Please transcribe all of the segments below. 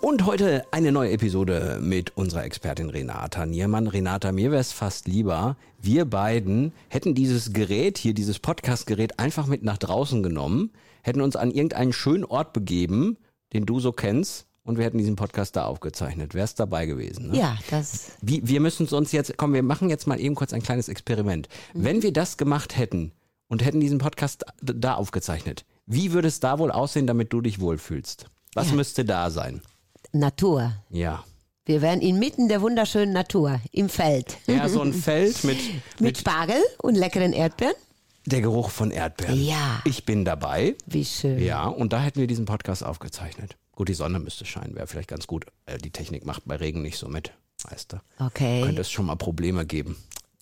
Und heute eine neue Episode mit unserer Expertin Renata Niermann. Renata, mir wäre es fast lieber, wir beiden hätten dieses Gerät hier, dieses Podcast-Gerät einfach mit nach draußen genommen, hätten uns an irgendeinen schönen Ort begeben, den du so kennst, und wir hätten diesen Podcast da aufgezeichnet. Wär's dabei gewesen? Ne? Ja, das. Wie, wir müssen uns jetzt, komm, wir machen jetzt mal eben kurz ein kleines Experiment. Mhm. Wenn wir das gemacht hätten und hätten diesen Podcast da aufgezeichnet, wie würde es da wohl aussehen, damit du dich wohlfühlst? Was ja. müsste da sein? Natur. Ja. Wir wären inmitten der wunderschönen Natur, im Feld. Ja, so ein Feld mit, mit, mit Spargel und leckeren Erdbeeren. Der Geruch von Erdbeeren. Ja. Ich bin dabei. Wie schön. Ja, und da hätten wir diesen Podcast aufgezeichnet. Gut, die Sonne müsste scheinen, wäre vielleicht ganz gut. Äh, die Technik macht bei Regen nicht so mit, weißt du. Okay. Könnte es schon mal Probleme geben.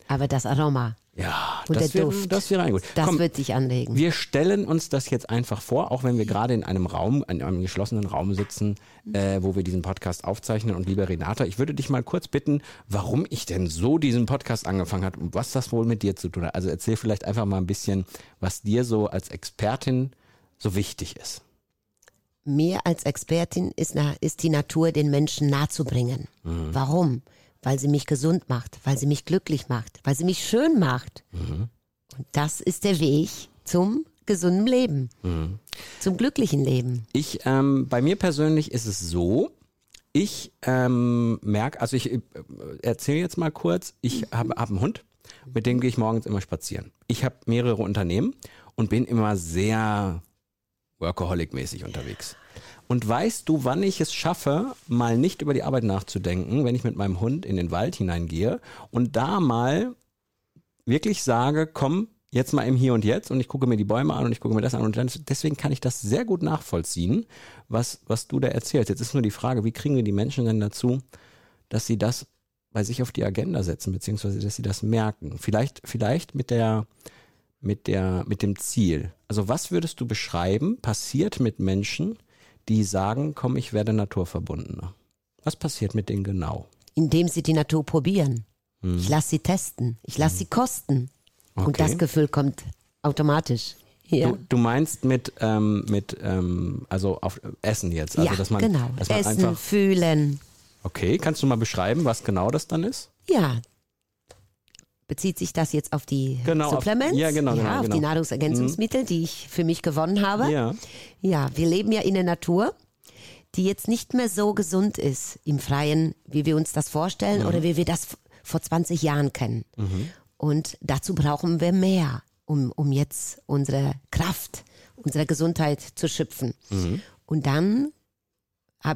Aber das Aroma. Ja, und das, der wär, Duft. das wäre ein gut. Das Komm, wird sich anlegen. Wir stellen uns das jetzt einfach vor, auch wenn wir gerade in einem Raum, in einem geschlossenen Raum sitzen, äh, wo wir diesen Podcast aufzeichnen. Und lieber Renata, ich würde dich mal kurz bitten, warum ich denn so diesen Podcast angefangen habe und was das wohl mit dir zu tun hat. Also erzähl vielleicht einfach mal ein bisschen, was dir so als Expertin so wichtig ist. Mir als Expertin ist, ist die Natur den Menschen nahezubringen. Mhm. Warum? Weil sie mich gesund macht, weil sie mich glücklich macht, weil sie mich schön macht. Mhm. Und das ist der Weg zum gesunden Leben, mhm. zum glücklichen Leben. Ich, ähm, bei mir persönlich ist es so, ich ähm, merke, also ich äh, erzähle jetzt mal kurz, ich mhm. habe hab einen Hund, mit dem gehe ich morgens immer spazieren. Ich habe mehrere Unternehmen und bin immer sehr workaholic-mäßig unterwegs. Und weißt du, wann ich es schaffe, mal nicht über die Arbeit nachzudenken, wenn ich mit meinem Hund in den Wald hineingehe und da mal wirklich sage, komm, jetzt mal im Hier und Jetzt und ich gucke mir die Bäume an und ich gucke mir das an und dann, deswegen kann ich das sehr gut nachvollziehen, was, was du da erzählst. Jetzt ist nur die Frage, wie kriegen wir die Menschen denn dazu, dass sie das bei sich auf die Agenda setzen, beziehungsweise dass sie das merken. Vielleicht, vielleicht mit der, mit der, mit dem Ziel. Also was würdest du beschreiben, passiert mit Menschen, die sagen, komm, ich werde naturverbundener. Was passiert mit denen genau? Indem sie die Natur probieren. Hm. Ich lasse sie testen. Ich lasse hm. sie kosten. Okay. Und das Gefühl kommt automatisch. Ja. Du, du, meinst mit, ähm, mit ähm, also auf Essen jetzt? Also, ja, dass man, genau. Dass man Essen, einfach, fühlen. Okay, kannst du mal beschreiben, was genau das dann ist? Ja, bezieht sich das jetzt auf die genau, Supplements? Auf, ja, genau, ja, genau, auf genau. die Nahrungsergänzungsmittel, mhm. die ich für mich gewonnen habe. Ja. ja, wir leben ja in der Natur, die jetzt nicht mehr so gesund ist im Freien, wie wir uns das vorstellen mhm. oder wie wir das vor 20 Jahren kennen. Mhm. Und dazu brauchen wir mehr, um, um jetzt unsere Kraft, unsere Gesundheit zu schöpfen. Mhm. Und dann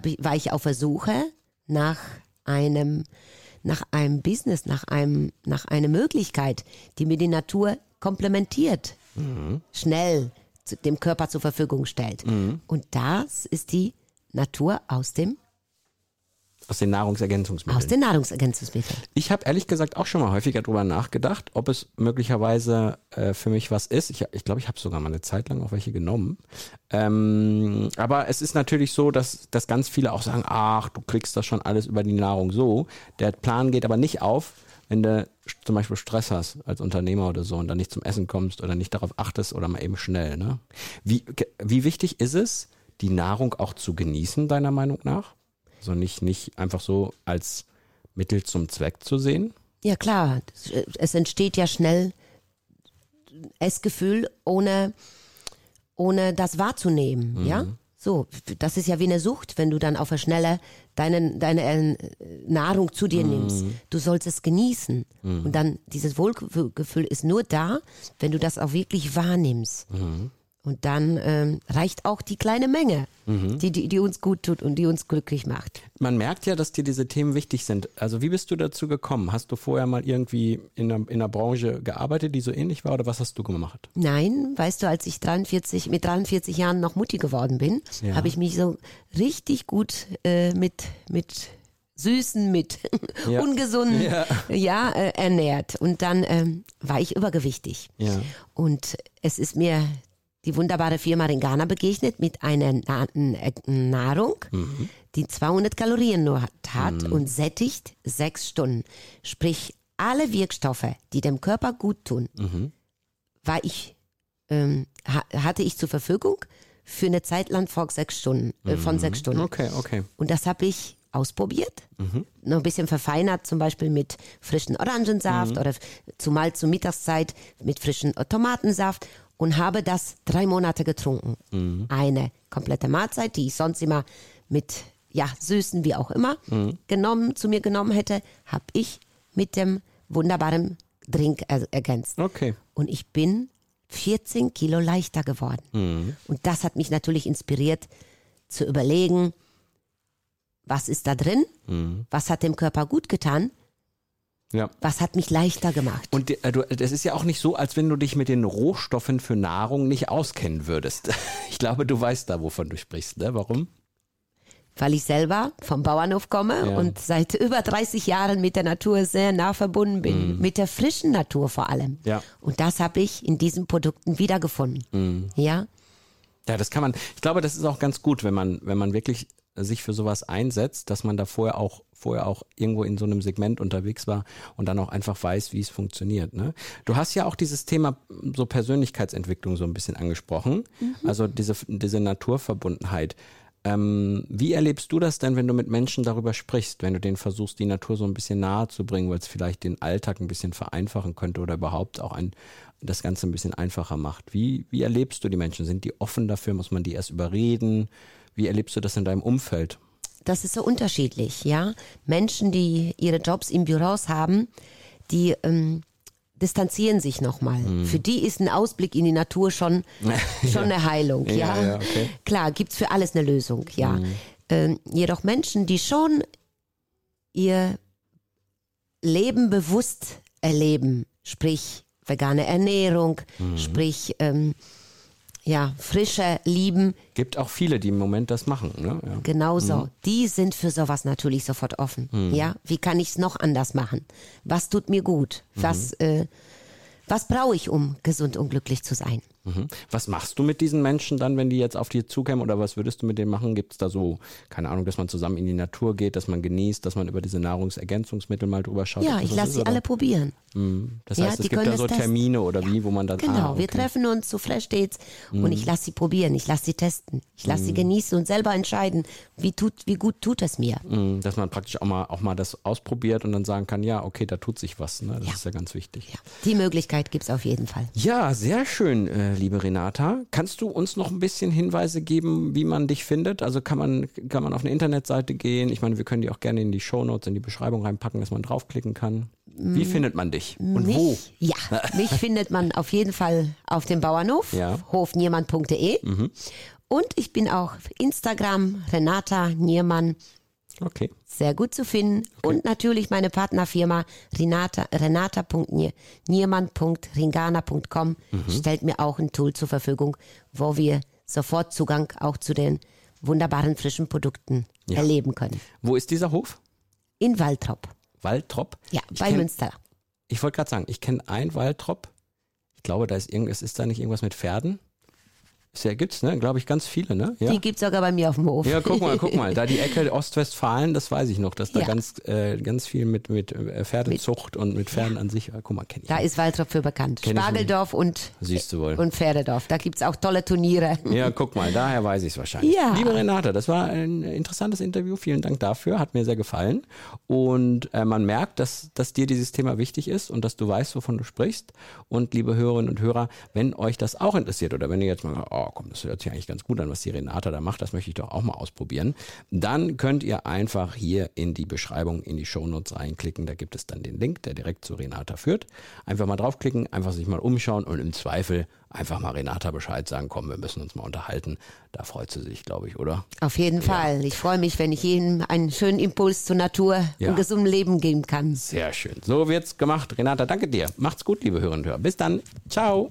ich, war ich auf der Suche nach einem nach einem Business, nach einem, nach einer Möglichkeit, die mir die Natur komplementiert, mhm. schnell dem Körper zur Verfügung stellt. Mhm. Und das ist die Natur aus dem aus den Nahrungsergänzungsmitteln. Aus den Nahrungsergänzungsmitteln. Ich habe ehrlich gesagt auch schon mal häufiger darüber nachgedacht, ob es möglicherweise äh, für mich was ist. Ich glaube, ich, glaub, ich habe sogar mal eine Zeit lang auch welche genommen. Ähm, aber es ist natürlich so, dass, dass ganz viele auch sagen, ach, du kriegst das schon alles über die Nahrung so. Der Plan geht aber nicht auf, wenn du zum Beispiel Stress hast als Unternehmer oder so und dann nicht zum Essen kommst oder nicht darauf achtest oder mal eben schnell. Ne? Wie, wie wichtig ist es, die Nahrung auch zu genießen, deiner Meinung nach? Also nicht, nicht einfach so als Mittel zum Zweck zu sehen? Ja klar, es entsteht ja schnell Essgefühl, ohne, ohne das wahrzunehmen, mhm. ja? So, das ist ja wie eine Sucht, wenn du dann auf der Schnelle deine, deine äh, Nahrung zu dir mhm. nimmst. Du sollst es genießen. Mhm. Und dann dieses Wohlgefühl ist nur da, wenn du das auch wirklich wahrnimmst. Und dann ähm, reicht auch die kleine Menge, mhm. die, die, die uns gut tut und die uns glücklich macht. Man merkt ja, dass dir diese Themen wichtig sind. Also wie bist du dazu gekommen? Hast du vorher mal irgendwie in einer, in einer Branche gearbeitet, die so ähnlich war oder was hast du gemacht? Nein, weißt du, als ich 43, mit 43 Jahren noch Mutti geworden bin, Ja. habe ich mich so richtig gut äh, mit, mit Süßen mit Ja. ungesunden Ja. ja. äh, ernährt. Und dann ähm, war ich übergewichtig. Ja. Und es ist mir die wunderbare Firma Ringana begegnet mit einer Na Nahrung, die 200 Kalorien nur hat, hat und sättigt sechs Stunden. Sprich, alle Wirkstoffe, die dem Körper gut tun, war ich, ähm, ha hatte ich zur Verfügung für eine Zeit lang vor sechs Stunden, äh, von sechs Stunden. Okay, okay. Und das habe ich ausprobiert. Noch ein bisschen verfeinert, zum Beispiel mit frischen Orangensaft oder f- zumal zur Mittagszeit mit frischen Tomatensaft und habe das drei Monate getrunken. Eine komplette Mahlzeit, die ich sonst immer mit ja, Süßen, wie auch immer, genommen, zu mir genommen hätte, habe ich mit dem wunderbaren Drink er ergänzt. Okay. Und ich bin 14 Kilo leichter geworden. Und das hat mich natürlich inspiriert zu überlegen, was ist da drin? Was hat dem Körper gut getan? Ja. Was hat mich leichter gemacht? Und äh, du, das ist ja auch nicht so, als wenn du dich mit den Rohstoffen für Nahrung nicht auskennen würdest. Ich glaube, du weißt da, wovon du sprichst, ne? Warum? Weil ich selber vom Bauernhof komme Ja. und seit über 30 Jahren mit der Natur sehr nah verbunden bin. Mit der frischen Natur vor allem. Ja. Und das habe ich in diesen Produkten wiedergefunden. Ja. Ja, das kann man. Ich glaube, das ist auch ganz gut, wenn man, wenn man wirklich sich für sowas einsetzt, dass man da vorher auch, vorher auch irgendwo in so einem Segment unterwegs war und dann auch einfach weiß, wie es funktioniert. Ne? Du hast ja auch dieses Thema so Persönlichkeitsentwicklung so ein bisschen angesprochen, also diese, diese Naturverbundenheit. Ähm, wie erlebst du das denn, wenn du mit Menschen darüber sprichst, wenn du denen versuchst, die Natur so ein bisschen nahe zu bringen, weil es vielleicht den Alltag ein bisschen vereinfachen könnte oder überhaupt auch ein, das Ganze ein bisschen einfacher macht? Wie, wie erlebst du die Menschen? Sind die offen dafür? Muss man die erst überreden? Wie erlebst du das in deinem Umfeld? das ist so unterschiedlich, ja. Menschen, die ihre Jobs im Büros haben, die ähm, distanzieren sich nochmal. Mhm. Für die ist ein Ausblick in die Natur schon, schon eine Heilung, ja. Ja, ja, okay. Mhm. Klar, gibt's für alles eine Lösung, ja. Ähm, jedoch Menschen, die schon ihr Leben bewusst erleben, sprich vegane Ernährung, Mhm. sprich ähm, ja, frische Lieben, Gibt auch viele, die im Moment das machen. Ne? Ja. Genauso. Die sind für sowas natürlich sofort offen. Ja, wie kann ich es noch anders machen? Was tut mir gut? Was, äh, was brauche ich, um gesund und glücklich zu sein? Mhm. Was machst du mit diesen Menschen dann, wenn die jetzt auf dich zukämen oder was würdest du mit denen machen? Gibt es da so, keine Ahnung, dass man zusammen in die Natur geht, dass man genießt, dass man über diese Nahrungsergänzungsmittel mal drüber schaut? Ja, ich lasse sie oder? alle probieren. Das Ja, heißt, es gibt da so das testen. Termine oder wie, wo man dann. Genau, ah, wir okay. treffen uns zu Flash Dates und ich lasse sie probieren, ich lasse sie testen, ich lasse sie genießen und selber entscheiden, wie, tut, wie gut tut es mir. Mm, Dass man praktisch auch mal, auch mal das ausprobiert und dann sagen kann, ja, okay, da tut sich was. Ne? Das Ja. ist ja ganz wichtig. Ja, die Möglichkeit gibt's auf jeden Fall. Ja, sehr schön, äh, liebe Renata. Kannst du uns noch ein bisschen Hinweise geben, wie man dich findet? Also kann man, kann man auf eine Internetseite gehen? Ich meine, wir können die auch gerne in die Shownotes, in die Beschreibung reinpacken, dass man draufklicken kann. Wie findet man dich? Und mich, wo? Ja, mich findet man auf jeden Fall auf dem Bauernhof, Ja. hofniermann.de. Und ich bin auch auf Instagram, Renata Niermann, Okay. sehr gut zu finden. Und natürlich meine Partnerfirma Renata, renata.niermann.ringana.com stellt mir auch ein Tool zur Verfügung, wo wir sofort Zugang auch zu den wunderbaren frischen Produkten Ja. erleben können. Wo ist dieser Hof? In Waltrop, Waldrop? ja, Ich bei kenn- Münster. Ich wollte gerade sagen, ich kenne ein Waldrop. Ich glaube, da ist irgendwas, ist da nicht irgendwas mit Pferden? Ja, gibt's, ne? Glaube ich, ganz viele, ne? Ja. Die gibt's sogar bei mir auf dem Hof. Ja, guck mal, guck mal. Da die Ecke Ostwestfalen, das weiß ich noch, dass da Ja. ganz, äh, ganz viel mit, mit äh, Pferdezucht und mit Pferden an sich, guck mal, kenne ich. Da ist Waltrop für bekannt. Kenn Spargeldorf und, Siehst du wohl. und Pferdedorf. Da gibt's auch tolle Turniere. Ja, guck mal, daher weiß ich es wahrscheinlich. Ja. Liebe Renate, das war ein interessantes Interview. Vielen Dank dafür. Hat mir sehr gefallen. Und äh, man merkt, dass, dass dir dieses Thema wichtig ist und dass du weißt, wovon du sprichst. Und liebe Hörerinnen und Hörer, wenn euch das auch interessiert oder wenn ihr jetzt mal, oh komm, das hört sich eigentlich ganz gut an, was die Renate da macht, das möchte ich doch auch mal ausprobieren, dann könnt ihr einfach hier in die Beschreibung, in die Shownotes reinklicken. Da gibt es dann den Link, der direkt zu Renata führt. Einfach mal draufklicken, einfach sich mal umschauen und im Zweifel einfach mal Renata Bescheid sagen, komm, wir müssen uns mal unterhalten. Da freut sie sich, glaube ich, oder? Auf jeden Fall. Ich freue mich, wenn ich jedem einen schönen Impuls zur Natur Ja. und gesundem Leben geben kann. Sehr schön. So wird's gemacht. Renata, danke dir. Macht's gut, liebe Hörer. Bis dann. Ciao.